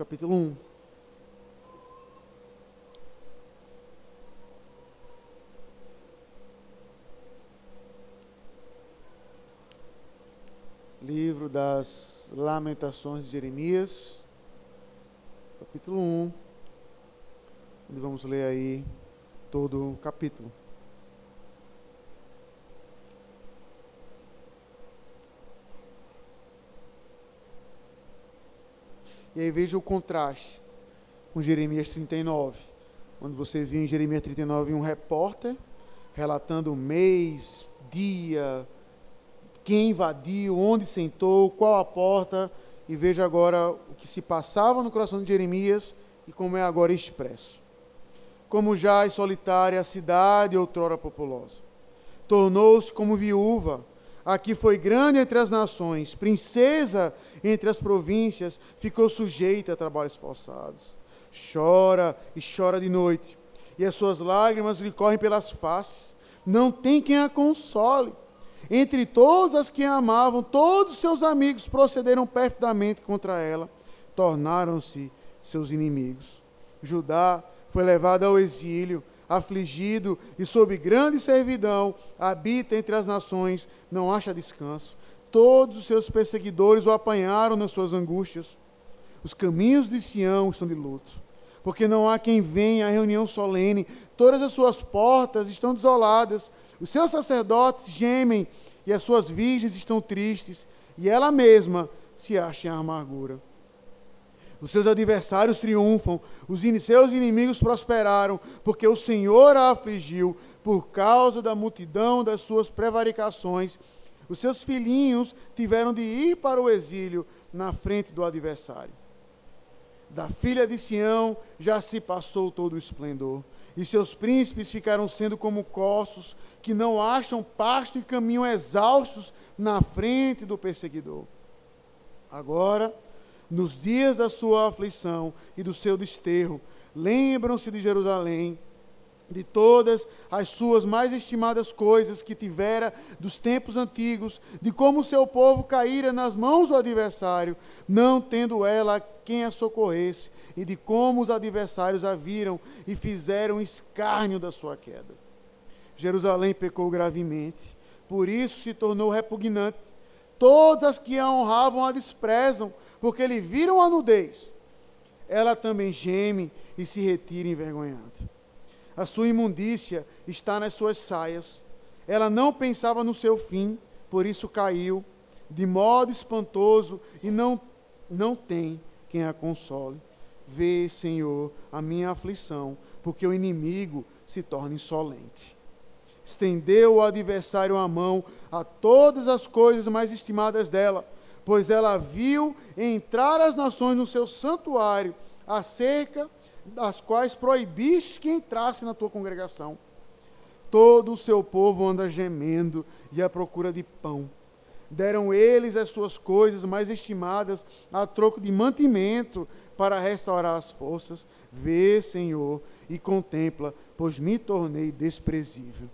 capítulo 1. Livro das Lamentações de Jeremias, capítulo 1, onde vamos ler aí todo o capítulo. E aí veja o contraste com Jeremias 39. Quando você viu em Jeremias 39 um repórter relatando mês, dia, quem invadiu, onde sentou, qual a porta, e veja agora o que se passava no coração de Jeremias e como é agora expresso. Como já é solitária a cidade outrora populosa, tornou-se como viúva, aqui foi grande entre as nações, princesa entre as províncias, ficou sujeita a trabalhos forçados. Chora e chora de noite, e as suas lágrimas lhe correm pelas faces. Não tem quem a console. Entre todas as que a amavam, todos seus amigos procederam perfidamente contra ela, tornaram-se seus inimigos. Judá foi levado ao exílio, afligido e sob grande servidão, habita entre as nações, não acha descanso. Todos os seus perseguidores o apanharam nas suas angústias. Os caminhos de Sião estão de luto, porque não há quem venha à reunião solene. Todas as suas portas estão desoladas. Os seus sacerdotes gemem e as suas virgens estão tristes, e ela mesma se acha em amargura. Os seus adversários triunfam, os seus inimigos prosperaram, porque o Senhor a afligiu por causa da multidão das suas prevaricações os seus filhinhos tiveram de ir para o exílio na frente do adversário. Da filha de Sião já se passou todo o esplendor, e seus príncipes ficaram sendo como cossos que não acham pasto e caminham exaustos na frente do perseguidor. Agora, nos dias da sua aflição e do seu desterro, lembram-se de Jerusalém de todas as suas mais estimadas coisas que tivera dos tempos antigos, de como seu povo caíra nas mãos do adversário, não tendo ela quem a socorresse, e de como os adversários a viram e fizeram escárnio da sua queda. Jerusalém pecou gravemente, por isso se tornou repugnante. Todas as que a honravam a desprezam, porque lhe viram a nudez. Ela também geme e se retira envergonhada a sua imundícia está nas suas saias. Ela não pensava no seu fim, por isso caiu de modo espantoso e não, não tem quem a console. Vê, Senhor, a minha aflição, porque o inimigo se torna insolente. Estendeu o adversário a mão a todas as coisas mais estimadas dela, pois ela viu entrar as nações no seu santuário acerca das quais proibiste que entrasse na tua congregação. Todo o seu povo anda gemendo e à procura de pão. Deram eles as suas coisas mais estimadas a troco de mantimento para restaurar as forças. Vê, Senhor, e contempla, pois me tornei desprezível.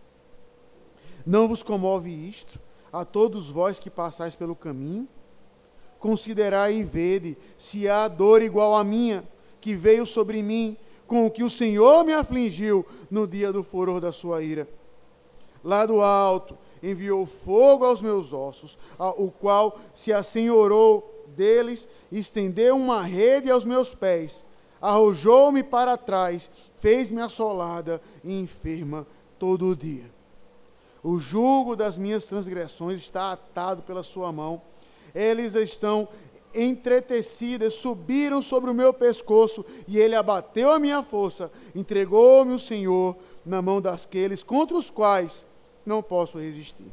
Não vos comove isto, a todos vós que passais pelo caminho? Considerai e vede se há dor igual à minha que veio sobre mim, com o que o Senhor me afligiu no dia do furor da sua ira. Lá do alto enviou fogo aos meus ossos, o qual se assenhorou deles, estendeu uma rede aos meus pés, arrojou-me para trás, fez-me assolada e enferma todo o dia. O jugo das minhas transgressões está atado pela sua mão, eles estão entretecidas subiram sobre o meu pescoço, e ele abateu a minha força, entregou-me o Senhor na mão daqueles contra os quais não posso resistir.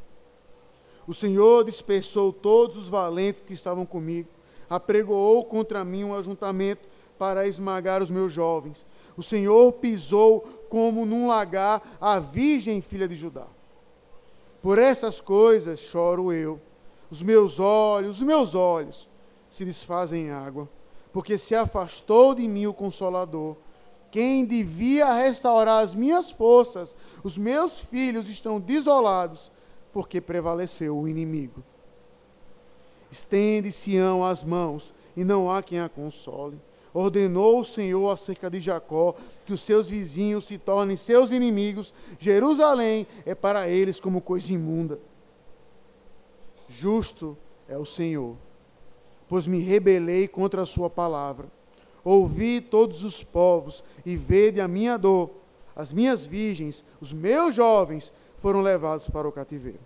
O Senhor dispersou todos os valentes que estavam comigo, apregoou contra mim um ajuntamento para esmagar os meus jovens. O Senhor pisou como num lagar a virgem filha de Judá. Por essas coisas choro eu, os meus olhos, os meus olhos se desfazem em água, porque se afastou de mim o Consolador. Quem devia restaurar as minhas forças, os meus filhos estão desolados, porque prevaleceu o inimigo. Estende Sião as mãos, e não há quem a console. Ordenou o Senhor acerca de Jacó que os seus vizinhos se tornem seus inimigos. Jerusalém é para eles como coisa imunda. Justo é o Senhor, pois me rebelei contra a sua palavra. Ouvi todos os povos e vede a minha dor. As minhas virgens, os meus jovens foram levados para o cativeiro.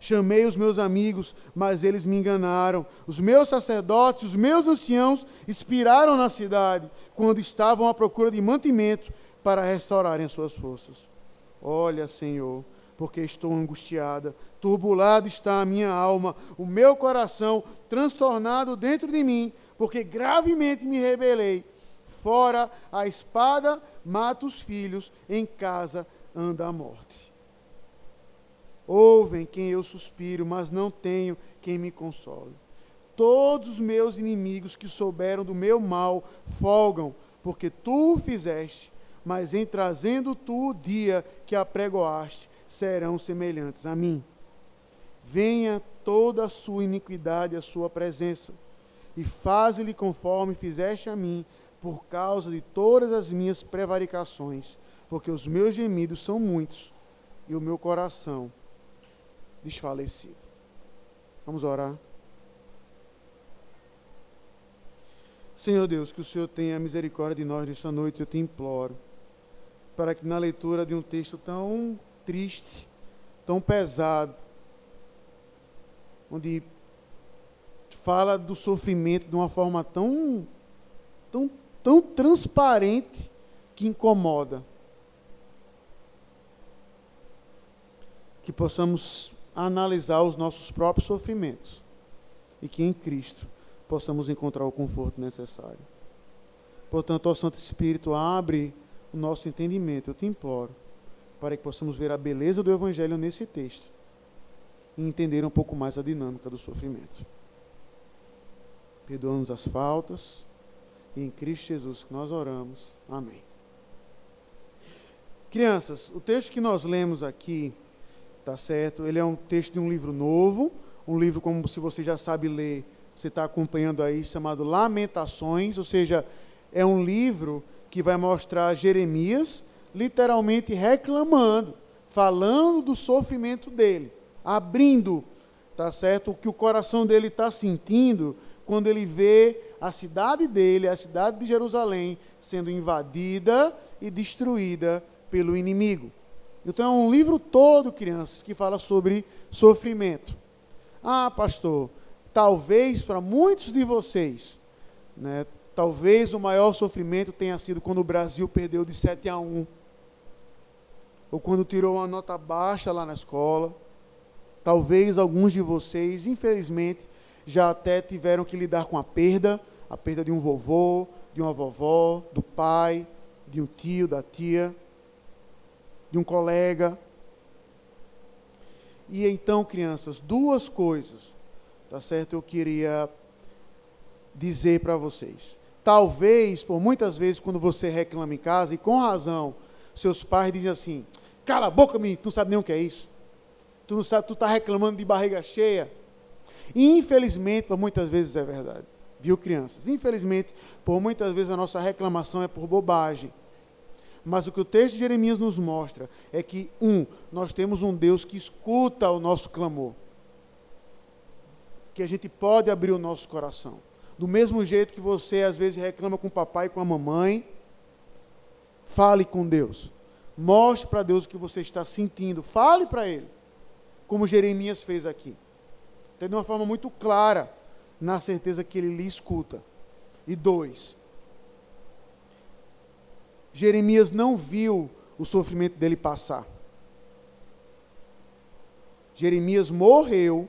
Chamei os meus amigos, mas eles me enganaram. Os meus sacerdotes, os meus anciãos, expiraram na cidade, quando estavam à procura de mantimento para restaurarem as suas forças. Olha, Senhor, porque estou angustiada, turbulada está a minha alma, o meu coração transtornado dentro de mim, porque gravemente me rebelei. Fora a espada mata os filhos, em casa anda a morte. Ouvem quem eu suspiro, mas não tenho quem me console. Todos os meus inimigos que souberam do meu mal folgam, porque tu o fizeste, mas em trazendo tu o dia que apregoaste, serão semelhantes a mim. Venha toda a sua iniquidade à sua presença, e faze-lhe conforme fizeste a mim, por causa de todas as minhas prevaricações, porque os meus gemidos são muitos, e o meu coração desfalecido. Vamos orar. Senhor Deus, que o Senhor tenha misericórdia de nós nesta noite, eu te imploro, para que na leitura de um texto tão triste, tão pesado, onde fala do sofrimento de uma forma tão, tão, tão transparente que incomoda, que possamos analisar os nossos próprios sofrimentos e que em Cristo possamos encontrar o conforto necessário. Portanto, ó Santo Espírito, abre o nosso entendimento, eu te imploro, para que possamos ver a beleza do Evangelho nesse texto e entender um pouco mais a dinâmica do sofrimento. Perdoa-nos as faltas e em Cristo Jesus que nós oramos. Amém. Crianças, o texto que nós lemos aqui tá certo? Ele é um texto de um livro novo, um livro como se você já sabe ler, você está acompanhando aí, chamado Lamentações, ou seja, é um livro que vai mostrar Jeremias literalmente reclamando, falando do sofrimento dele, abrindo, tá certo? O que o coração dele está sentindo quando ele vê a cidade dele, a cidade de Jerusalém, sendo invadida e destruída pelo inimigo. Então é um livro todo, crianças, que fala sobre sofrimento. Ah, pastor, talvez para muitos de vocês, né, talvez o maior sofrimento tenha sido quando o Brasil perdeu de 7 a 1. Ou quando tirou uma nota baixa lá na escola. Talvez alguns de vocês, infelizmente, já até tiveram que lidar com a perda, a perda de um vovô, de uma vovó, do pai, de um tio, da tia de um colega. E então, crianças, duas coisas, tá certo? Eu queria dizer para vocês. Talvez, por muitas vezes, quando você reclama em casa, e com razão, seus pais dizem assim: cala a boca, menino, tu não sabe nem o que é isso. Tu não sabe, tu está reclamando de barriga cheia. E, infelizmente, por muitas vezes é verdade. Viu, crianças? Infelizmente, por muitas vezes a nossa reclamação é por bobagem. Mas o que o texto de Jeremias nos mostra é que, um, nós temos um Deus que escuta o nosso clamor. Que a gente pode abrir o nosso coração. Do mesmo jeito que você às vezes reclama com o papai e com a mamãe, fale com Deus. Mostre para Deus o que você está sentindo. Fale para Ele. Como Jeremias fez aqui. Então, de uma forma muito clara, na certeza que Ele lhe escuta. E dois, Jeremias não viu o sofrimento dele passar. Jeremias morreu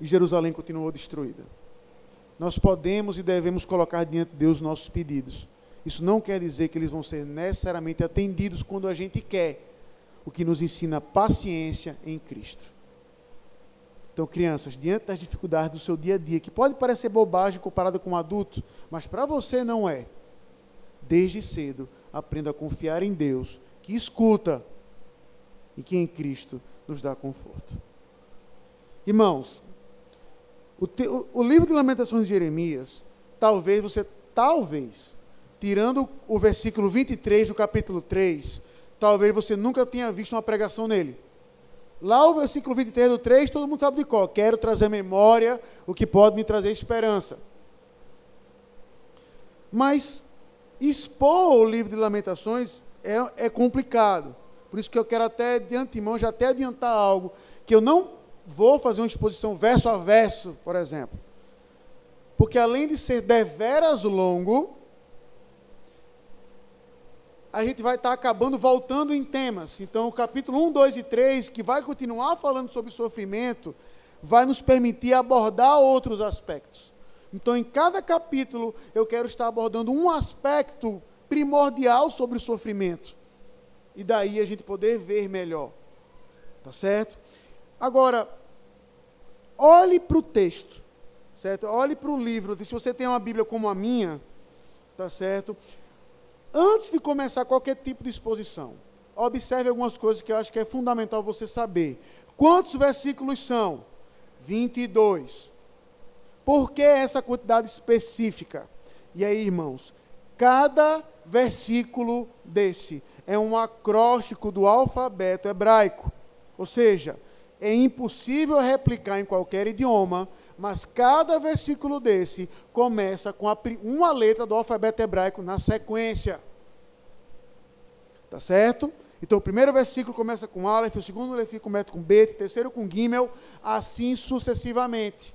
e Jerusalém continuou destruída. Nós podemos e devemos colocar diante de Deus nossos pedidos. Isso não quer dizer que eles vão ser necessariamente atendidos quando a gente quer, o que nos ensina paciência em Cristo. Então, crianças, diante das dificuldades do seu dia a dia, que pode parecer bobagem comparada com um adulto, mas para você não é. Desde cedo, aprenda a confiar em Deus, que escuta e que em Cristo nos dá conforto. Irmãos, o, te, o, o livro de Lamentações de Jeremias, talvez você talvez, tirando o versículo 23 do capítulo 3, talvez você nunca tenha visto uma pregação nele. Lá o versículo 23 do 3, todo mundo sabe de qual. Quero trazer memória o que pode me trazer esperança. Mas expor o livro de Lamentações é, é complicado. Por isso que eu quero até de antemão já até adiantar algo que eu não vou fazer uma exposição verso a verso, por exemplo. Porque além de ser deveras longo, a gente vai estar acabando voltando em temas. Então, o capítulo 1, 2 e 3, que vai continuar falando sobre sofrimento, vai nos permitir abordar outros aspectos. Então, em cada capítulo, eu quero estar abordando um aspecto primordial sobre o sofrimento. E daí a gente poder ver melhor. Tá certo? Agora, olhe para o texto, certo? Olhe para o livro. Se você tem uma Bíblia como a minha, tá certo? Antes de começar qualquer tipo de exposição, observe algumas coisas que eu acho que é fundamental você saber. Quantos versículos são? 22. Por que essa quantidade específica? E aí, irmãos, cada versículo desse é um acróstico do alfabeto hebraico. Ou seja, é impossível replicar em qualquer idioma, mas cada versículo desse começa com uma letra do alfabeto hebraico na sequência. Tá certo? Então, o primeiro versículo começa com Aleph, o segundo versículo começa com Bet, o terceiro com Gimel, assim sucessivamente.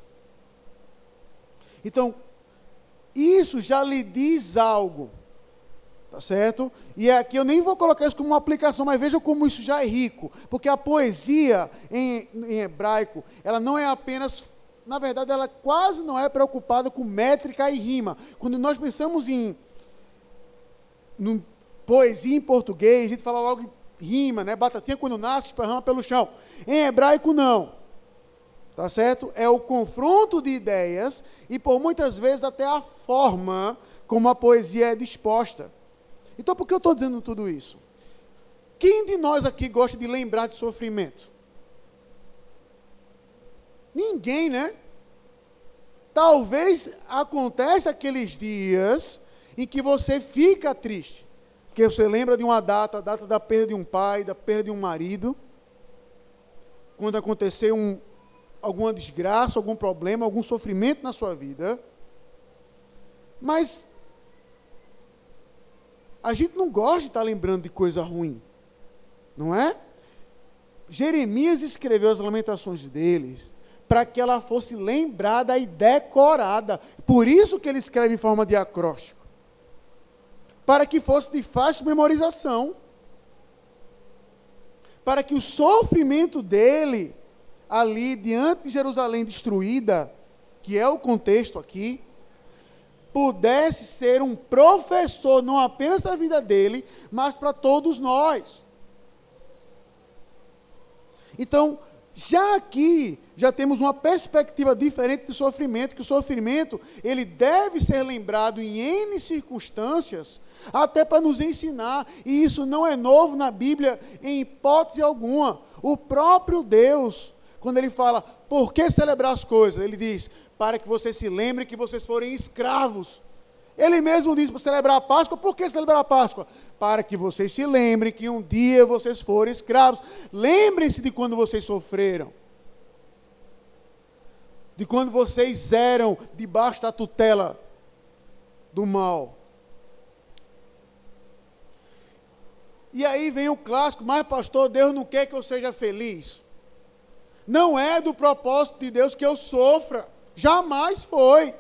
Então, isso já lhe diz algo. Tá certo? E aqui eu nem vou colocar isso como uma aplicação, mas veja como isso já é rico. Porque a poesia em, em hebraico, ela não é apenas. Na verdade, ela quase não é preocupada com métrica e rima. Quando nós pensamos em no, poesia em português, a gente fala logo em rima, né? Batatinha quando nasce, esparrama pelo chão. Em hebraico, não. Tá certo? É o confronto de ideias e por muitas vezes até a forma como a poesia é disposta. Então por que eu estou dizendo tudo isso? Quem de nós aqui gosta de lembrar de sofrimento? Ninguém, né? Talvez aconteça aqueles dias em que você fica triste. Porque você lembra de uma data, a data da perda de um pai, da perda de um marido. Quando aconteceu um, alguma desgraça, algum problema, algum sofrimento na sua vida. Mas a gente não gosta de estar lembrando de coisa ruim, não é? Jeremias escreveu as lamentações deles para que ela fosse lembrada e decorada. Por isso que ele escreve em forma de acróstico. Para que fosse de fácil memorização. Para que o sofrimento dele ali diante de Jerusalém destruída, que é o contexto aqui, pudesse ser um professor, não apenas da vida dele, mas para todos nós. Então, já aqui, já temos uma perspectiva diferente do sofrimento, que o sofrimento, ele deve ser lembrado em N circunstâncias, até para nos ensinar, e isso não é novo na Bíblia em hipótese alguma. O próprio Deus, quando ele fala, por que celebrar as coisas? Ele diz, para que vocês se lembrem que vocês forem escravos. Ele mesmo diz para celebrar a Páscoa, por que celebrar a Páscoa? Para que vocês se lembrem que um dia vocês foram escravos. Lembrem-se de quando vocês sofreram. De quando vocês eram debaixo da tutela do mal. E aí vem o clássico, mas pastor, Deus não quer que eu seja feliz. Não é do propósito de Deus que eu sofra. Jamais foi.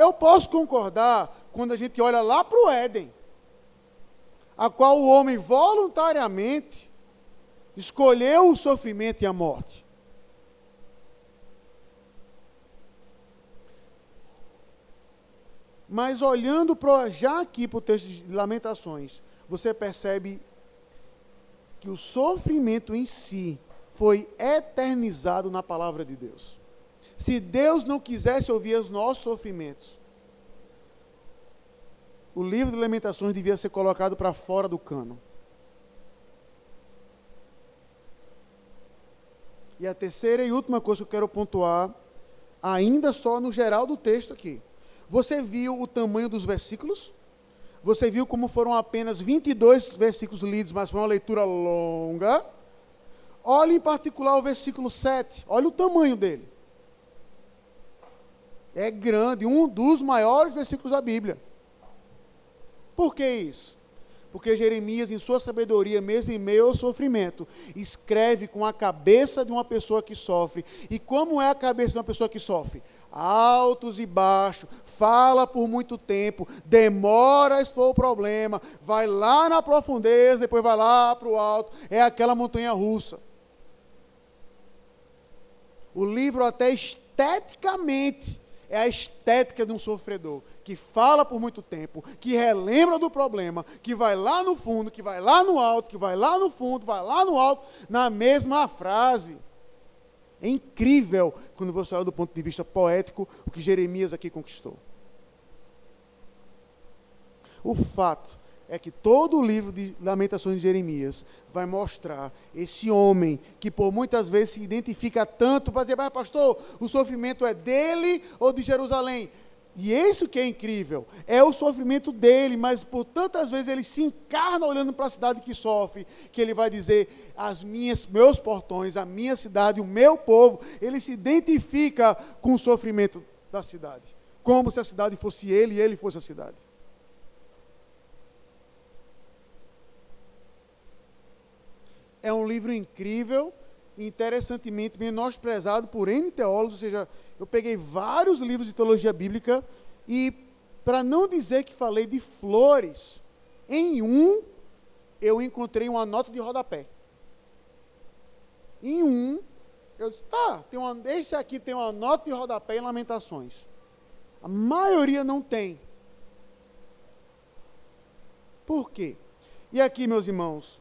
Eu posso concordar quando a gente olha lá para o Éden, a qual o homem voluntariamente escolheu o sofrimento e a morte. Mas olhando pro, já aqui para o texto de Lamentações, você percebe que o sofrimento em si foi eternizado na palavra de Deus. Se Deus não quisesse ouvir os nossos sofrimentos, o livro de Lamentações devia ser colocado para fora do cano. E a terceira e última coisa que eu quero pontuar, ainda só no geral do texto aqui. Você viu o tamanho dos versículos? Você viu como foram apenas 22 versículos lidos, mas foi uma leitura longa. Olhe em particular o versículo 7. Olha o tamanho dele. É grande, um dos maiores versículos da Bíblia. Por que isso? Porque Jeremias, em sua sabedoria, mesmo em meio ao sofrimento, escreve com a cabeça de uma pessoa que sofre. E como é a cabeça de uma pessoa que sofre? Altos e baixos, fala por muito tempo, demora a expor o problema, vai lá na profundeza, depois vai lá para o alto. É aquela montanha russa. O livro, até esteticamente, é a estética de um sofredor que fala por muito tempo, que relembra do problema, que vai lá no fundo, que vai lá no alto, que vai lá no fundo, vai lá no alto, na mesma frase. É incrível quando você olha do ponto de vista poético o que Jeremias aqui conquistou. O fato é que todo o livro de Lamentações de Jeremias vai mostrar esse homem que por muitas vezes se identifica tanto para dizer, mas pastor, o sofrimento é dele ou de Jerusalém? E isso que é incrível, é o sofrimento dele, mas por tantas vezes ele se encarna olhando para a cidade que sofre, que ele vai dizer, as minhas, meus portões, a minha cidade, o meu povo, ele se identifica com o sofrimento da cidade, como se a cidade fosse ele e ele fosse a cidade. É um livro incrível, interessantemente menosprezado por N teólogos, ou seja, eu peguei vários livros de teologia bíblica e, para não dizer que falei de flores, em um eu encontrei uma nota de rodapé. Em um, eu disse, tá, tem uma, esse aqui tem uma nota de rodapé em Lamentações. A maioria não tem. Por quê? E aqui, meus irmãos,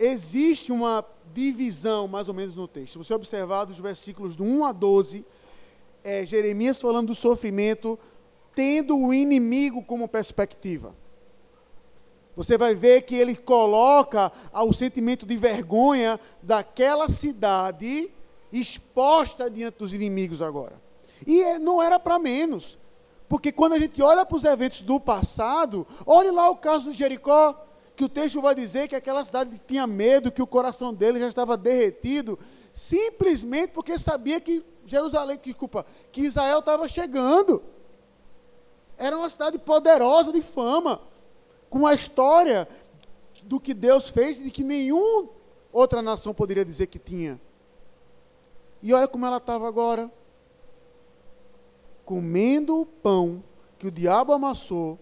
existe uma divisão, mais ou menos, no texto. Se você observar dos versículos do 1 a 12, é, Jeremias falando do sofrimento, tendo o inimigo como perspectiva. Você vai ver que ele coloca o sentimento de vergonha daquela cidade exposta diante dos inimigos agora. E é, não era para menos. Porque quando a gente olha para os eventos do passado, olhe lá o caso de Jericó que o texto vai dizer que aquela cidade tinha medo, que o coração dele já estava derretido, simplesmente porque sabia que Jerusalém, que culpa, que Israel estava chegando. Era uma cidade poderosa de fama, com a história do que Deus fez e que nenhuma outra nação poderia dizer que tinha. E olha como ela estava agora. Comendo o pão que o diabo amassou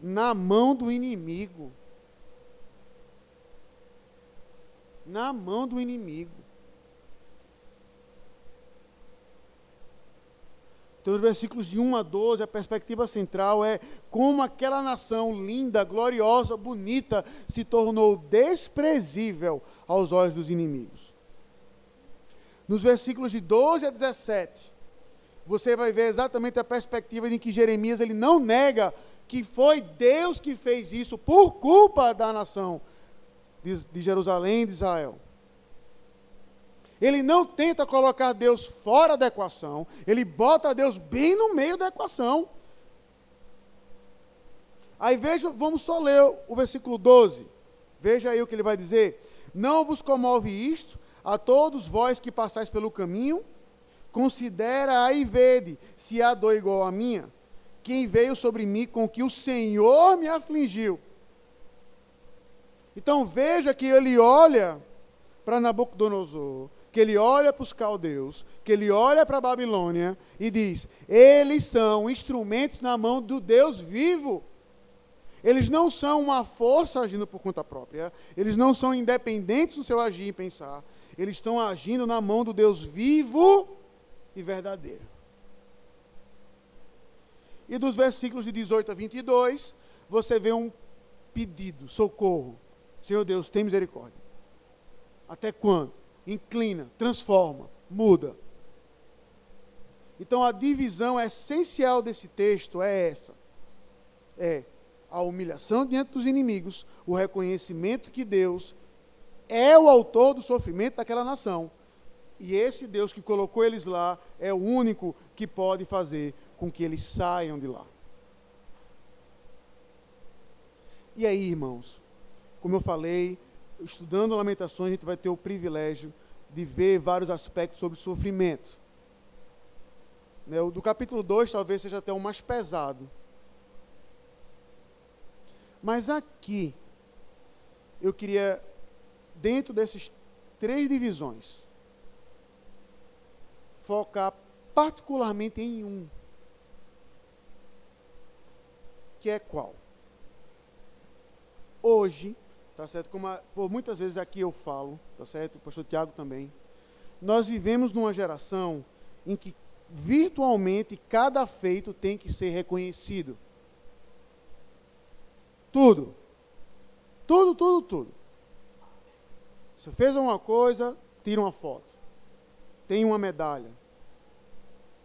na mão do inimigo. Na mão do inimigo. Então, nos versículos de 1 a 12, a perspectiva central é como aquela nação linda, gloriosa, bonita, se tornou desprezível aos olhos dos inimigos. Nos versículos de 12 a 17, você vai ver exatamente a perspectiva em que Jeremias ele não nega que foi Deus que fez isso por culpa da nação de, de Jerusalém de Israel. Ele não tenta colocar Deus fora da equação, ele bota Deus bem no meio da equação. Aí veja, vamos só ler o versículo 12. Veja aí o que ele vai dizer. Não vos comove isto a todos vós que passais pelo caminho, considera aí vede se há dor igual a minha quem veio sobre mim com que o Senhor me afligiu. Então veja que ele olha para Nabucodonosor, que ele olha para os caldeus, que ele olha para a Babilônia e diz: eles são instrumentos na mão do Deus vivo. Eles não são uma força agindo por conta própria, eles não são independentes no seu agir e pensar, eles estão agindo na mão do Deus vivo e verdadeiro. E dos versículos de 18 a 22, você vê um pedido, socorro. Senhor Deus, tem misericórdia. Até quando? Inclina, transforma, muda. Então a divisão essencial desse texto é essa: é a humilhação diante dos inimigos, o reconhecimento que Deus é o autor do sofrimento daquela nação E esse Deus que colocou eles lá é o único que pode fazer com que eles saiam de lá. E aí, irmãos, como eu falei, estudando Lamentações, a gente vai ter o privilégio de ver vários aspectos sobre sofrimento. Né, o do capítulo 2 talvez seja até o mais pesado. Mas aqui, eu queria, dentro dessas três divisões, focar particularmente em um. Que é qual? Hoje, tá certo? Como a, por muitas vezes aqui eu falo, tá certo? O pastor Tiago também. Nós vivemos numa geração em que virtualmente cada feito tem que ser reconhecido. Tudo. Tudo, tudo, tudo. Você fez uma coisa, tira uma foto. Tem uma medalha.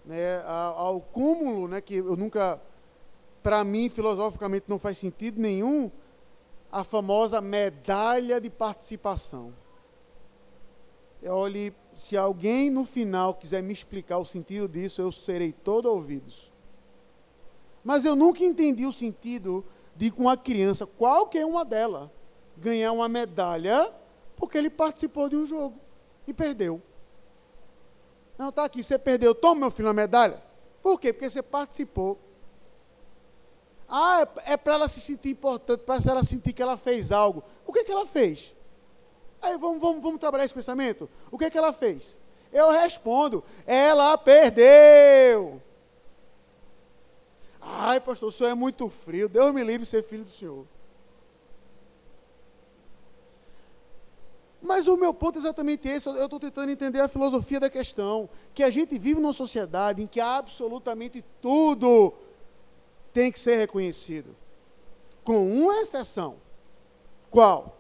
Né, ao cúmulo, né, que eu nunca, para mim, filosoficamente não faz sentido nenhum, a famosa medalha de participação. Olhe, se alguém no final quiser me explicar o sentido disso, eu serei todo ouvidos. Mas eu nunca entendi o sentido de com a criança, qualquer uma delas, ganhar uma medalha porque ele participou de um jogo e perdeu. Não, está aqui, você perdeu, toma meu filho a medalha. Por quê? Porque você participou. Ah, é, é para ela se sentir importante, para ela sentir que ela fez algo. O que, que ela fez? Aí vamos, vamos, vamos trabalhar esse pensamento? O que, que ela fez? Eu respondo, ela perdeu. Ai, pastor, o senhor é muito frio. Deus me livre de ser filho do senhor. Mas o meu ponto é exatamente esse. Eu estou tentando entender a filosofia da questão. Que a gente vive numa sociedade em que absolutamente tudo tem que ser reconhecido. Com uma exceção. Qual?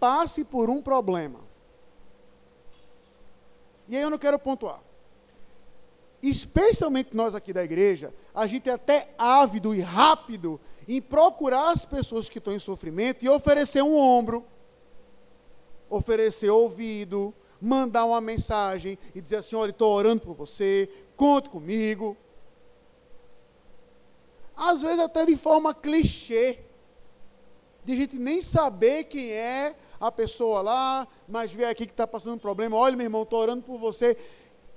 Passe por um problema. E aí eu não quero pontuar. Especialmente nós aqui da igreja, a gente é até ávido e rápido em procurar as pessoas que estão em sofrimento e oferecer um ombro oferecer ouvido, mandar uma mensagem e dizer assim: olha, estou orando por você, conte comigo. Às vezes até de forma clichê, de gente nem saber quem é a pessoa lá, mas vê aqui que está passando um problema, olha meu irmão, estou orando por você.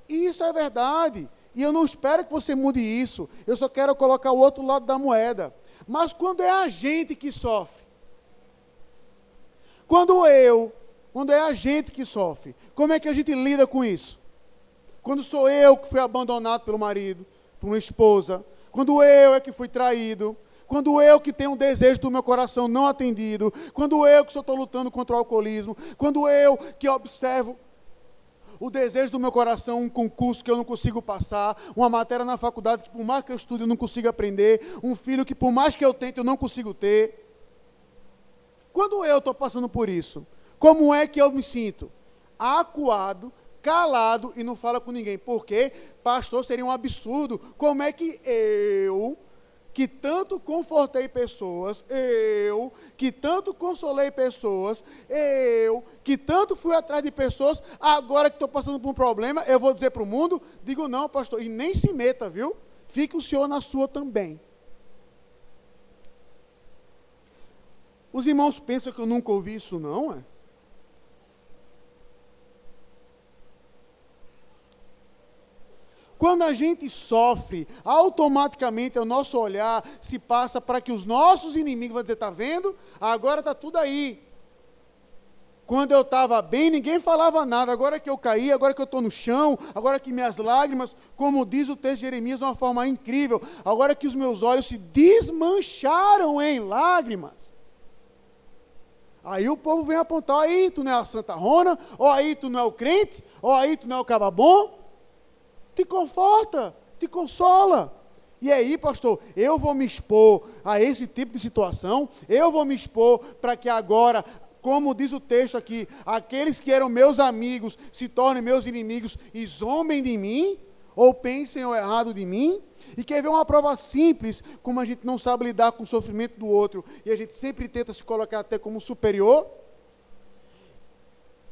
Isso é verdade. E eu não espero que você mude isso. Eu só quero colocar o outro lado da moeda. Mas quando é a gente que sofre, quando eu quando é a gente que sofre. Como é que a gente lida com isso? Quando sou eu que fui abandonado pelo marido, por uma esposa, quando eu é que fui traído, quando eu que tenho um desejo do meu coração não atendido, quando eu que só estou lutando contra o alcoolismo, quando eu que observo o desejo do meu coração, um concurso que eu não consigo passar, uma matéria na faculdade que por mais que eu estude eu não consigo aprender, um filho que por mais que eu tente eu não consigo ter. Quando eu estou passando por isso, como é que eu me sinto? Acuado, calado e não fala com ninguém. Porque, pastor, seria um absurdo. Como é que eu, que tanto confortei pessoas, eu, que tanto consolei pessoas, eu, que tanto fui atrás de pessoas, agora que estou passando por um problema, eu vou dizer para o mundo? Digo, não, pastor, e nem se meta, viu? Fique o senhor na sua também. Os irmãos pensam que eu nunca ouvi isso, não, é? Quando a gente sofre, automaticamente o nosso olhar se passa para que os nossos inimigos vão dizer: está vendo? Agora está tudo aí. Quando eu estava bem, ninguém falava nada. Agora que eu caí, agora que eu estou no chão, agora que minhas lágrimas, como diz o texto de Jeremias de uma forma incrível, agora que os meus olhos se desmancharam em lágrimas. Aí o povo vem apontar, aí tu não é a Santa Rona, ou aí tu não é o crente, ou aí tu não é o cababom te conforta, te consola. E aí, pastor, eu vou me expor a esse tipo de situação, eu vou me expor para que agora, como diz o texto aqui, aqueles que eram meus amigos se tornem meus inimigos e zombem de mim, ou pensem o errado de mim. E quer ver uma prova simples, como a gente não sabe lidar com o sofrimento do outro, e a gente sempre tenta se colocar até como superior?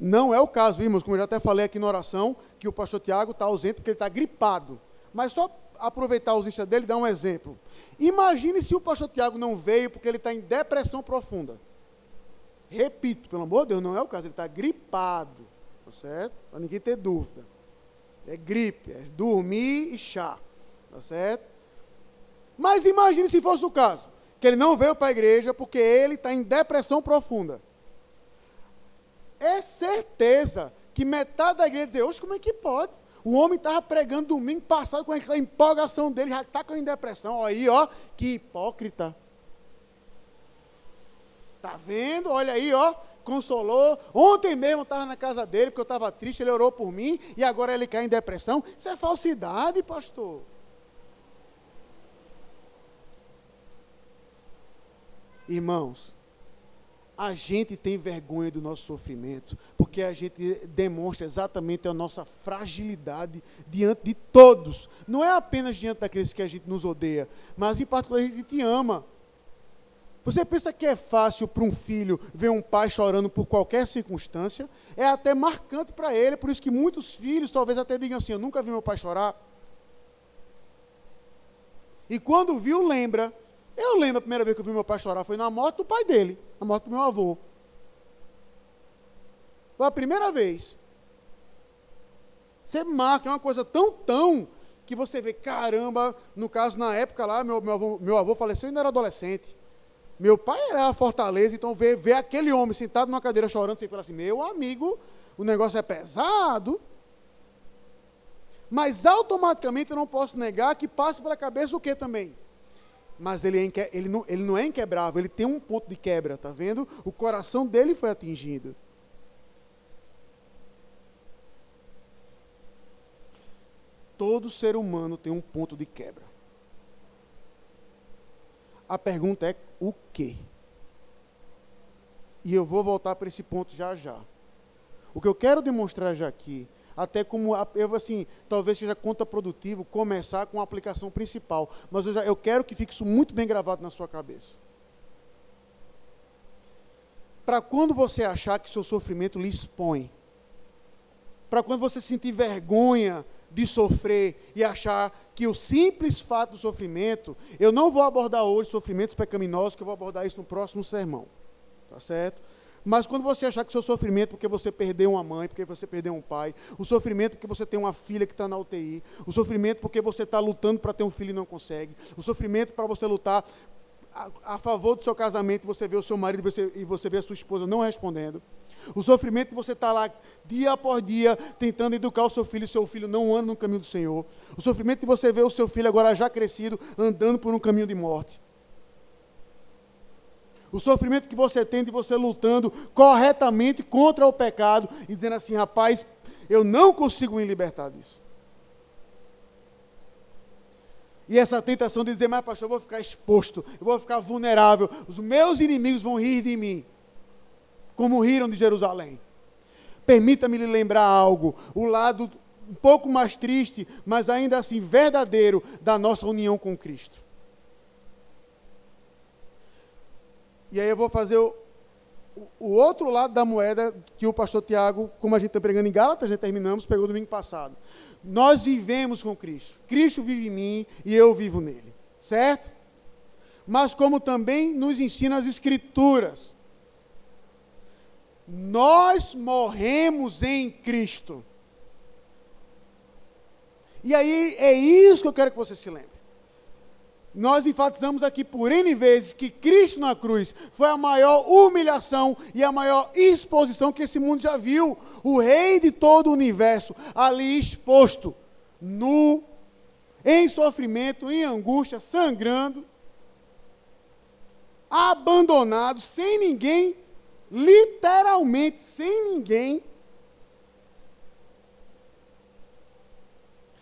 Não é o caso, vimos, como eu já até falei aqui na oração, que o pastor Tiago está ausente porque ele está gripado. Mas só aproveitar a ausência dele e dar um exemplo. Imagine se o pastor Tiago não veio porque ele está em depressão profunda. Repito, pelo amor de Deus, não é o caso, ele está gripado, tá certo? Para ninguém ter dúvida. É gripe, é dormir e chá, tá certo? Mas imagine se fosse o caso, que ele não veio para a igreja porque ele está em depressão profunda. É certeza que metade da igreja dizer, hoje como é que pode? O homem estava pregando domingo passado com a empolgação dele, já está com depressão. Aí, ó, que hipócrita. Está vendo? Olha aí, ó. Consolou. Ontem mesmo estava na casa dele, porque eu estava triste, ele orou por mim, e agora ele cai em depressão. Isso é falsidade, pastor. Irmãos, a gente tem vergonha do nosso sofrimento, porque a gente demonstra exatamente a nossa fragilidade diante de todos. Não é apenas diante daqueles que a gente nos odeia, mas em particular a gente ama. Você pensa que é fácil para um filho ver um pai chorando por qualquer circunstância? É até marcante para ele, por isso que muitos filhos talvez até digam assim: Eu nunca vi meu pai chorar. E quando viu, lembra eu lembro a primeira vez que eu vi meu pai chorar foi na morte do pai dele, na morte do meu avô. Foi a primeira vez. Você marca, é uma coisa tão, tão, que você vê, caramba, no caso, na época lá, meu, meu, avô, meu avô faleceu e ainda era adolescente. Meu pai era Fortaleza, então ver, ver aquele homem sentado numa cadeira chorando, você fala assim, meu amigo, o negócio é pesado. Mas automaticamente eu não posso negar que passe pela cabeça o que também? Mas ele, é ele, não, ele não é inquebrável, ele tem um ponto de quebra, tá vendo? O coração dele foi atingido. Todo ser humano tem um ponto de quebra. A pergunta é o quê? E eu vou voltar para esse ponto já já. O que eu quero demonstrar já aqui até como eu assim, talvez seja contraprodutivo começar com a aplicação principal, mas eu, já, eu quero que fique isso muito bem gravado na sua cabeça. Para quando você achar que seu sofrimento lhe expõe, para quando você sentir vergonha de sofrer e achar que o simples fato do sofrimento, eu não vou abordar hoje sofrimentos pecaminosos, que eu vou abordar isso no próximo sermão. Tá certo? Mas quando você achar que o seu sofrimento porque você perdeu uma mãe, porque você perdeu um pai, o sofrimento porque você tem uma filha que está na UTI, o sofrimento porque você está lutando para ter um filho e não consegue, o sofrimento para você lutar a, a, favor do seu casamento, você vê o seu marido e você, e você vê a sua esposa não respondendo. O sofrimento que você está lá dia após dia tentando educar o seu filho e seu filho não anda no caminho do Senhor. O sofrimento que você vê o seu filho agora já crescido andando por um caminho de morte o sofrimento que você tem de você lutando corretamente contra o pecado e dizendo assim, rapaz, eu não consigo me libertar disso. E essa tentação de dizer, mas pastor, eu vou ficar exposto, eu vou ficar vulnerável, os meus inimigos vão rir de mim, como riram de Jerusalém. Permita-me lhe lembrar algo, o lado um pouco mais triste, mas ainda assim verdadeiro da nossa união com Cristo. E aí eu vou fazer o, o outro lado da moeda que o pastor Tiago, como a gente está pregando em Gálatas, já terminamos, pregou domingo passado. Nós vivemos com Cristo. Cristo vive em mim e eu vivo nele. Certo? Mas como também nos ensina as Escrituras. Nós morremos em Cristo. E aí é isso que eu quero que você se lembre nós enfatizamos aqui por N vezes que Cristo na cruz foi a maior humilhação e a maior exposição que esse mundo já viu. O Rei de todo o universo ali exposto, nu, em sofrimento, em angústia, sangrando, abandonado, sem ninguém, literalmente sem ninguém,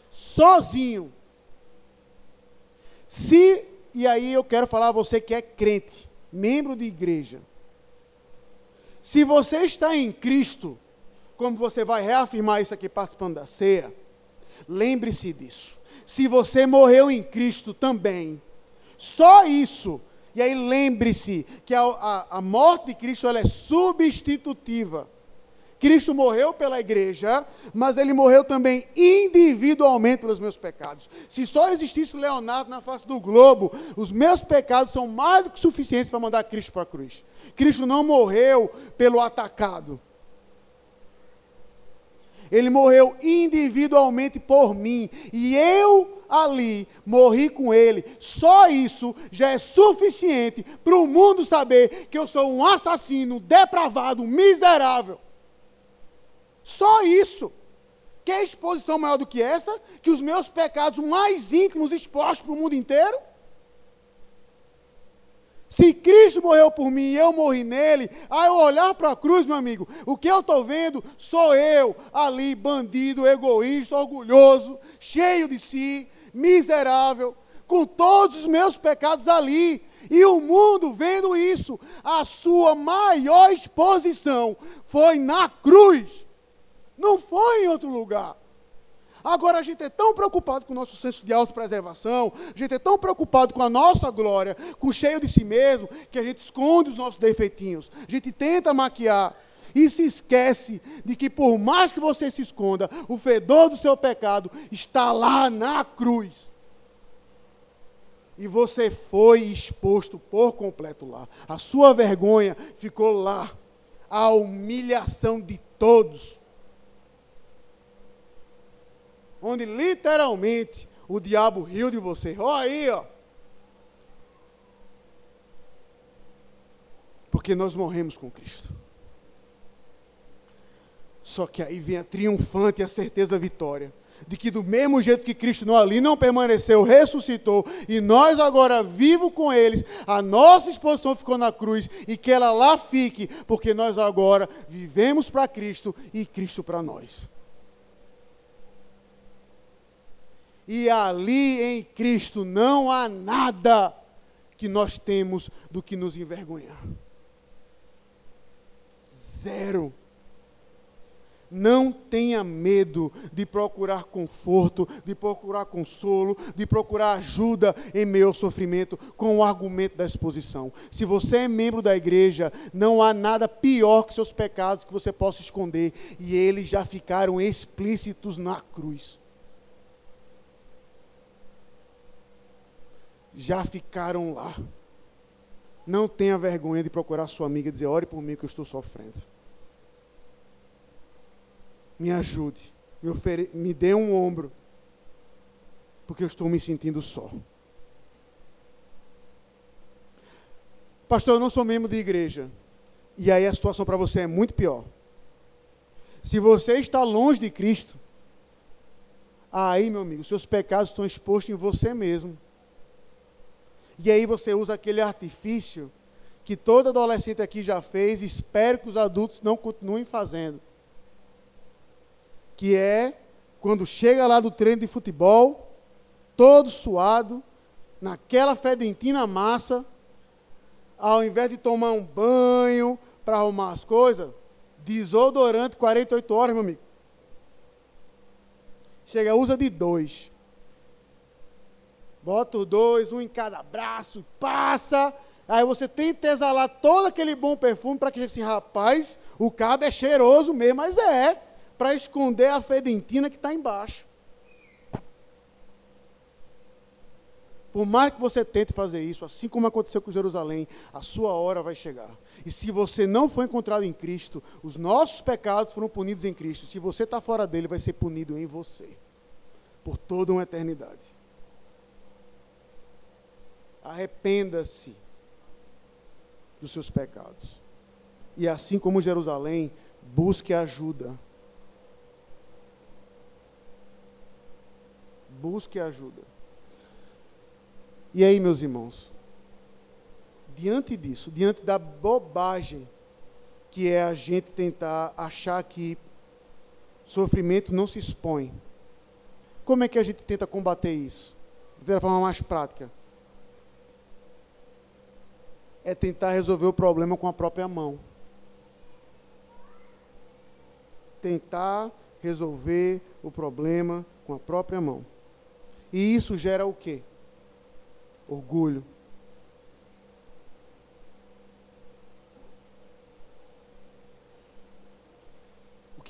sozinho se, e aí eu quero falar a você que é crente, membro de igreja. Se você está em Cristo, como você vai reafirmar isso aqui participando da ceia, lembre-se disso. Se você morreu em Cristo também, só isso. E aí lembre-se que a, a, a, morte de Cristo é substitutiva. Cristo morreu pela igreja, mas ele morreu também individualmente pelos meus pecados. Se só existisse Leonardo na face do globo, os meus pecados são mais do que suficientes para mandar Cristo para a cruz. Cristo não morreu pelo atacado. Ele morreu individualmente por mim. E eu ali morri com ele. Só isso já é suficiente para o mundo saber que eu sou um assassino, depravado, miserável. Só isso. Quer exposição maior do que essa? Que os meus pecados mais íntimos expostos para o mundo inteiro? Se Cristo morreu por mim e eu morri nele, aí eu olhar para a cruz, meu amigo, o que eu estou vendo sou eu ali, bandido, egoísta, orgulhoso, cheio de si, miserável, com todos os meus pecados ali. E o mundo vendo isso, a sua maior exposição foi na cruz, não foi em outro lugar. Agora a gente é tão preocupado com o nosso senso de autopreservação, a gente é tão preocupado com a nossa glória, com cheio de si mesmo, que a gente esconde os nossos defeitinhos. A gente tenta maquiar e se esquece de que por mais que você se esconda, o fedor do seu pecado está lá na cruz. E você foi exposto por completo lá. A sua vergonha ficou lá. A humilhação de todos onde literalmente o diabo riu de você. Olha aí, ó. Porque nós morremos com Cristo. Só que aí vem a triunfante e a certeza vitória. De que do mesmo jeito que Cristo não ali não permaneceu, ressuscitou, e nós agora vivos com eles, a nossa exposição ficou na cruz, e que ela lá fique, porque nós agora vivemos para Cristo e Cristo para nós. E ali em Cristo não há nada que nós temos do que nos envergonhar. Zero. Não tenha medo de procurar conforto, de procurar consolo, de procurar ajuda em meio ao sofrimento com o argumento da exposição. Se você é membro da igreja, não há nada pior que seus pecados que você possa esconder, e eles já ficaram explícitos na cruz. Já ficaram lá. Não tenha vergonha de procurar sua amiga e dizer: ore por mim que eu estou sofrendo. Me ajude, me, ofere... me dê um ombro, porque eu estou me sentindo só. Pastor, eu não sou membro de igreja. E aí a situação para você é muito pior. Se você está longe de Cristo, aí, meu amigo, seus pecados estão expostos em você mesmo. E aí você usa aquele artifício que todo adolescente aqui já fez, espero que os adultos não continuem fazendo. Que é quando chega lá do treino de futebol, todo suado, naquela fedentina massa, ao invés de tomar um banho para arrumar as coisas, desodorante 48 horas, meu amigo. Chega, usa de dois. Bota os dois, um em cada braço, passa. Aí você tenta exalar todo aquele bom perfume para que assim, rapaz, o cabo é cheiroso mesmo, mas é, para esconder a fedentina que está embaixo. Por mais que você tente fazer isso, assim como aconteceu com Jerusalém, a sua hora vai chegar. E se você não for encontrado em Cristo, os nossos pecados foram punidos em Cristo. Se você está fora dele, vai ser punido em você. Por toda uma eternidade. Arrependa-se dos seus pecados. E assim como Jerusalém, busque ajuda. Busque ajuda. E aí, meus irmãos, diante disso, diante da bobagem que é a gente tentar achar que sofrimento não se expõe, como é que a gente tenta combater isso? De forma mais prática é tentar resolver o problema com a própria mão. Tentar resolver o problema com a própria mão. E isso gera o quê? Orgulho.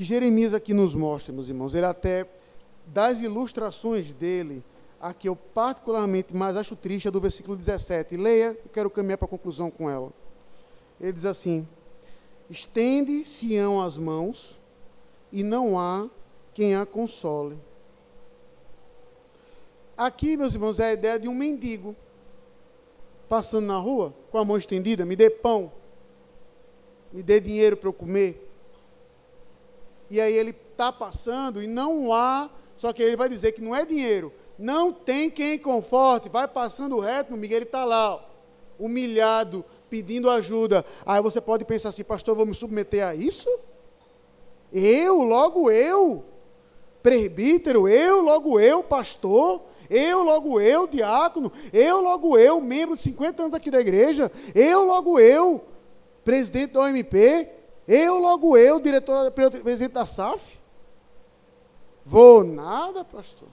que Jeremias aqui nos mostra, meus irmãos, ele até, das ilustrações dele, a que eu particularmente mais acho triste é do versículo 17. Leia, eu quero caminhar para a conclusão com ela. Ele diz assim: Estende Sião as mãos, e não há quem a console. Aqui, meus irmãos, é a ideia de um mendigo passando na rua com a mão estendida, me dê pão, me dê dinheiro para eu comer. E aí ele está passando e não há, só que ele vai dizer que não é dinheiro, não tem quem conforte, vai passando reto, Miguel, ele está lá, humilhado, pedindo ajuda. Aí você pode pensar assim, pastor, vou me submeter a isso? Eu, logo eu, presbítero, eu, logo eu, pastor, eu, logo eu, diácono, eu, logo eu, membro de 50 anos aqui da igreja, eu, logo eu, presidente da OMP, eu, logo eu, diretor, presidente da SAF. Vou nada, pastor.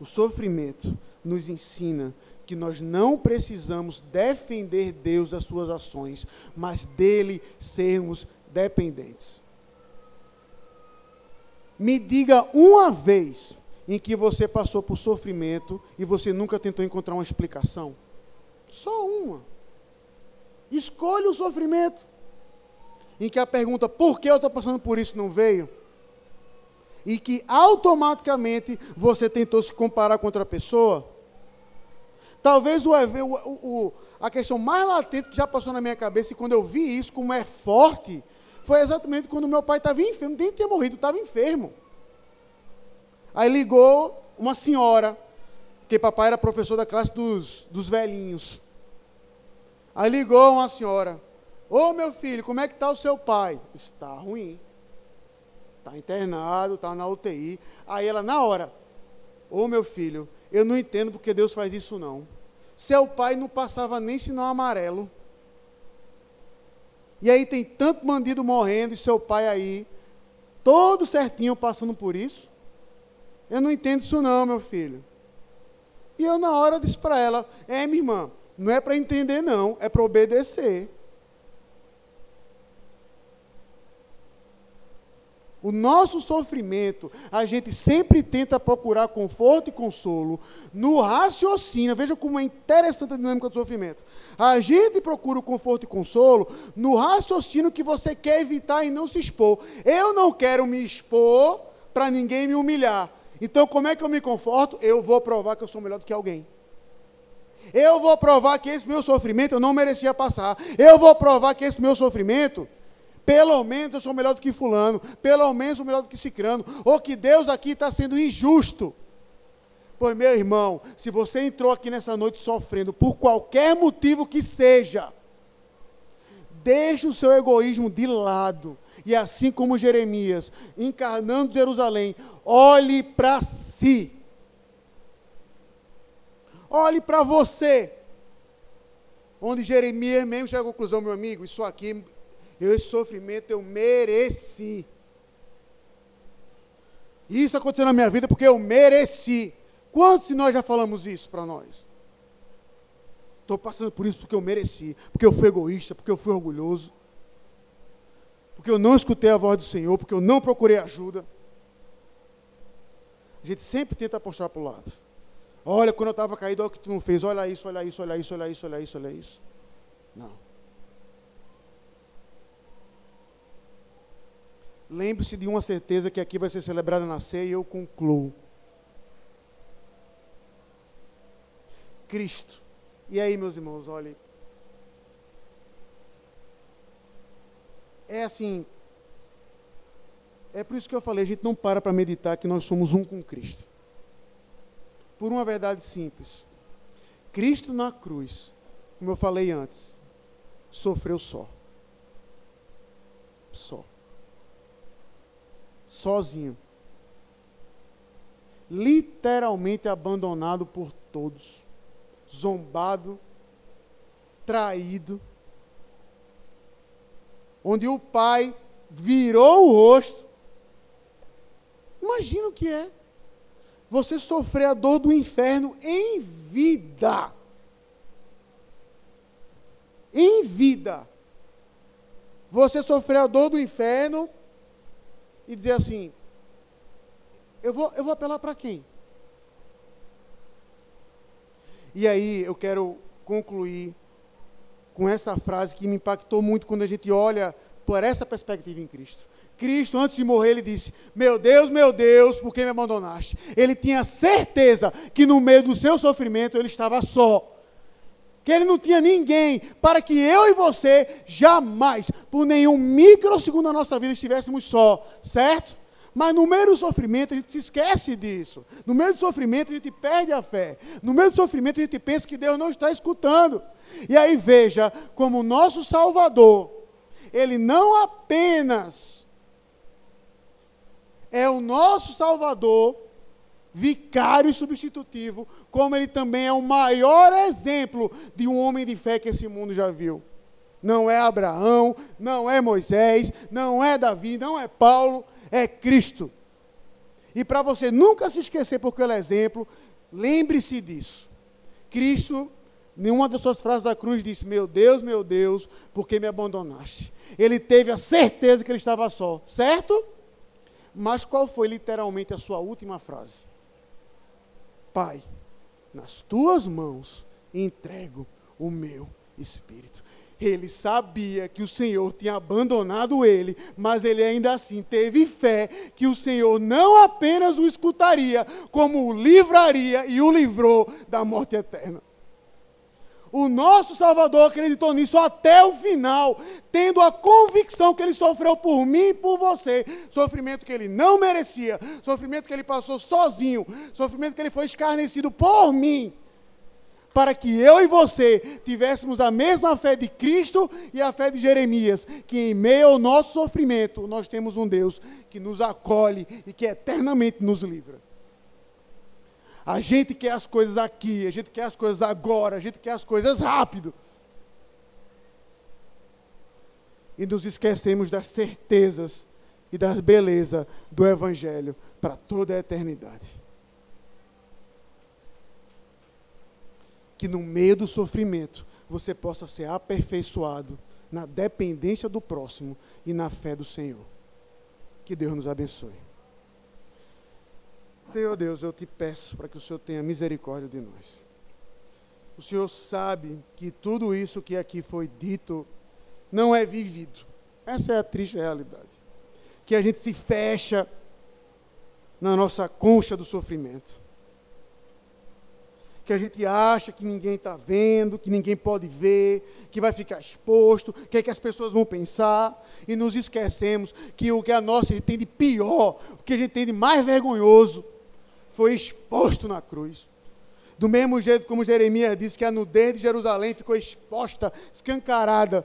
O sofrimento nos ensina que nós não precisamos defender Deus das suas ações, mas dele sermos dependentes. Me diga uma vez em que você passou por sofrimento e você nunca tentou encontrar uma explicação? Só uma. Escolha o sofrimento. Em que a pergunta, por que eu estou passando por isso, não veio? E que automaticamente você tentou se comparar com outra pessoa? Talvez o, o, o, a questão mais latente que já passou na minha cabeça, e quando eu vi isso, como é forte, foi exatamente quando meu pai estava enfermo, nem tinha morrido, estava enfermo. Aí ligou uma senhora, que papai era professor da classe dos, dos velhinhos. Aí ligou uma senhora. Ô meu filho, como é que está o seu pai? Está ruim. Está internado, está na UTI. Aí ela, na hora, ô meu filho, eu não entendo porque Deus faz isso não. Seu pai não passava nem sinal amarelo. E aí tem tanto bandido morrendo e seu pai aí, todo certinho passando por isso. Eu não entendo isso não, meu filho. E eu na hora disse para ela, é minha irmã, não é para entender não, é para obedecer. O nosso sofrimento, a gente sempre tenta procurar conforto e consolo no raciocínio. Veja como é interessante a dinâmica do sofrimento. A gente procura o conforto e consolo no raciocínio que você quer evitar e não se expor. Eu não quero me expor para ninguém me humilhar. Então, como é que eu me conforto? Eu vou provar que eu sou melhor do que alguém. Eu vou provar que esse meu sofrimento eu não merecia passar. Eu vou provar que esse meu sofrimento, pelo menos eu sou melhor do que fulano, pelo menos eu sou melhor do que cicrano, ou que Deus aqui está sendo injusto. Pois, meu irmão, se você entrou aqui nessa noite sofrendo por qualquer motivo que seja, deixe o seu egoísmo de lado. E assim como Jeremias, encarnando Jerusalém, olhe para si. Olhe para você. Onde Jeremias mesmo chega à conclusão, meu amigo, isso aqui, esse sofrimento eu mereci. Isso aconteceu na minha vida porque eu mereci. Quantos de nós já falamos isso para nós? Estou passando por isso porque eu mereci, porque eu fui egoísta, porque eu fui orgulhoso, porque eu não escutei a voz do Senhor, porque eu não procurei ajuda. A gente sempre tenta apostar para o lado. Olha, quando eu estava caído, olha o que tu não fez. Olha isso, olha isso, olha isso, olha isso, olha isso, olha isso. Não. Lembre-se de uma certeza que aqui vai ser celebrada na ceia e eu concluo. Cristo. E aí, meus irmãos, olhem. É assim, é por isso que eu falei, a gente não para para meditar que nós somos um com Cristo. Por uma verdade simples. Cristo na cruz, como eu falei antes, sofreu só. Só. Sozinho. Literalmente abandonado por todos. Zombado, traído. Onde o pai virou o rosto Imagina o que é. Você sofrer a dor do inferno em vida. em vida, você sofrer a dor do inferno e dizer assim: eu vou, eu vou apelar para quem? E aí eu quero concluir com essa frase que me impactou muito quando a gente olha por essa perspectiva em Cristo. Cristo, antes de morrer, ele disse: Meu Deus, meu Deus, por que me abandonaste? Ele tinha certeza que no meio do seu sofrimento ele estava só. Que ele não tinha ninguém para que eu e você jamais, por nenhum microsegundo da nossa vida, estivéssemos só, certo? Mas no meio do sofrimento a gente se esquece disso. No meio do sofrimento a gente perde a fé. No meio do sofrimento a gente pensa que Deus não está escutando. E aí veja como o nosso Salvador, ele não apenas é o nosso Salvador, vicário e substitutivo, como ele também é o maior exemplo de um homem de fé que esse mundo já viu. Não é Abraão, não é Moisés, não é Davi, não é Paulo, é Cristo. E para você nunca se esquecer, porque ele é exemplo, lembre-se disso. Cristo, nenhuma das suas frases da cruz disse: Meu Deus, meu Deus, por que me abandonaste? Ele teve a certeza que ele estava só, certo? Mas qual foi literalmente a sua última frase? Pai, nas tuas mãos entrego o meu espírito. Ele sabia que o Senhor tinha abandonado ele, mas ele ainda assim teve fé que o Senhor não apenas o escutaria, como o livraria e o livrou da morte eterna. O nosso Salvador acreditou nisso até o final, tendo a convicção que ele sofreu por mim e por você. Sofrimento que ele não merecia, sofrimento que ele passou sozinho, sofrimento que ele foi escarnecido por mim para que eu e você tivéssemos a mesma fé de Cristo e a fé de Jeremias, que em meio ao nosso sofrimento nós temos um Deus que nos acolhe e que eternamente nos livra. A gente quer as coisas aqui, a gente quer as coisas agora, a gente quer as coisas rápido. E nos esquecemos das certezas e da beleza do Evangelho para toda a eternidade. que no meio do sofrimento você possa ser aperfeiçoado na dependência do próximo e na fé do Senhor. Que Deus nos abençoe. Senhor Deus, eu te peço para que o Senhor tenha misericórdia de nós. O Senhor sabe que tudo isso que aqui foi dito não é vivido. Essa é a triste realidade. Que a gente se fecha na nossa concha do sofrimento que a gente acha que ninguém está vendo, que ninguém pode ver, que vai ficar exposto, que é que as pessoas vão pensar, e nos esquecemos que o que a nossa gente tem de pior, o que a gente tem de mais vergonhoso, foi exposto na cruz. Do mesmo jeito como Jeremias disse que a nudez de Jerusalém ficou exposta, escancarada,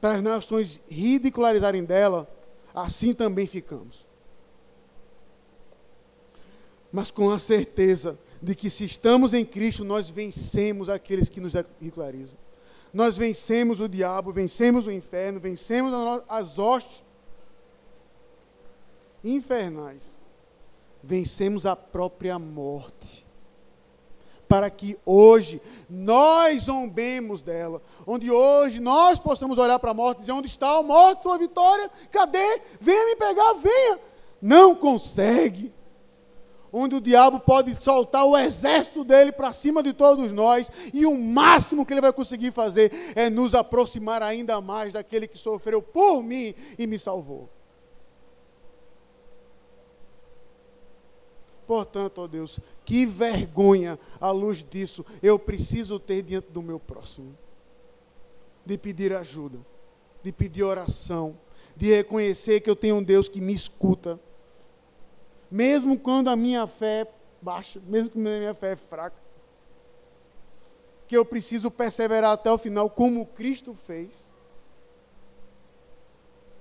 para as nações ridicularizarem dela, assim também ficamos. Mas com a certeza de que se estamos em Cristo, nós vencemos aqueles que nos ridicularizam. Nós vencemos o diabo, vencemos o inferno, vencemos as hostes infernais. Vencemos a própria morte. Para que hoje nós zombemos dela. Onde hoje nós possamos olhar para a morte e dizer: onde está a morte, tua vitória? Cadê? Venha me pegar, venha. Não consegue onde o diabo pode soltar o exército dele para cima de todos nós, e o máximo que ele vai conseguir fazer é nos aproximar ainda mais daquele que sofreu por mim e me salvou. Portanto, ó Deus, que vergonha à luz disso eu preciso ter diante do meu próximo. De pedir ajuda, de pedir oração, de reconhecer que eu tenho um Deus que me escuta, mesmo quando a minha fé é baixa, mesmo quando a minha fé é fraca, que eu preciso perseverar até o final, como Cristo fez.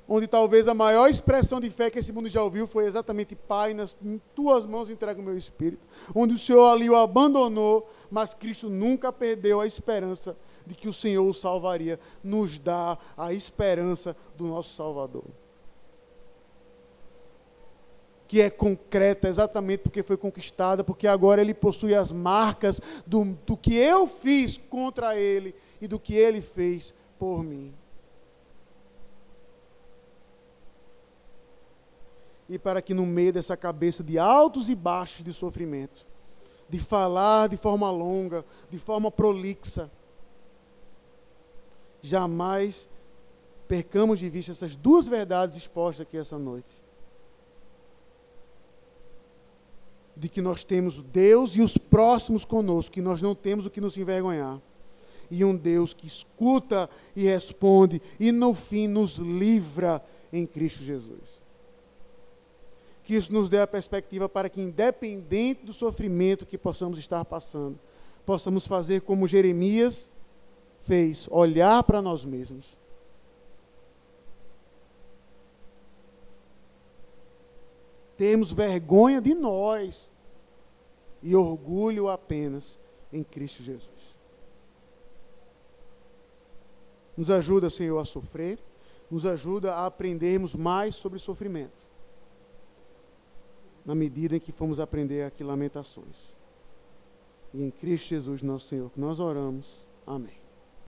Onde talvez a maior expressão de fé que esse mundo já ouviu foi exatamente: Pai, nas tuas mãos entrego o meu espírito. Onde o Senhor ali o abandonou, mas Cristo nunca perdeu a esperança de que o Senhor o salvaria. Nos dá a esperança do nosso Salvador que é concreta exatamente porque foi conquistada, porque agora ele possui as marcas do, do que eu fiz contra ele e do que ele fez por mim. E para que no meio dessa cabeça de altos e baixos de sofrimento, de falar de forma longa, de forma prolixa, jamais percamos de vista essas duas verdades expostas aqui essa noite. De que nós temos Deus e os próximos conosco, que nós não temos o que nos envergonhar. E um Deus que escuta e responde, e no fim nos livra em Cristo Jesus. Que isso nos dê a perspectiva para que, independente do sofrimento que possamos estar passando, possamos fazer como Jeremias fez, olhar para nós mesmos Temos vergonha de nós e orgulho apenas em Cristo Jesus. Nos ajuda, Senhor, a sofrer, nos ajuda a aprendermos mais sobre sofrimento, na medida em que fomos aprender aqui Lamentações. E em Cristo Jesus, nosso Senhor, que nós oramos. Amém.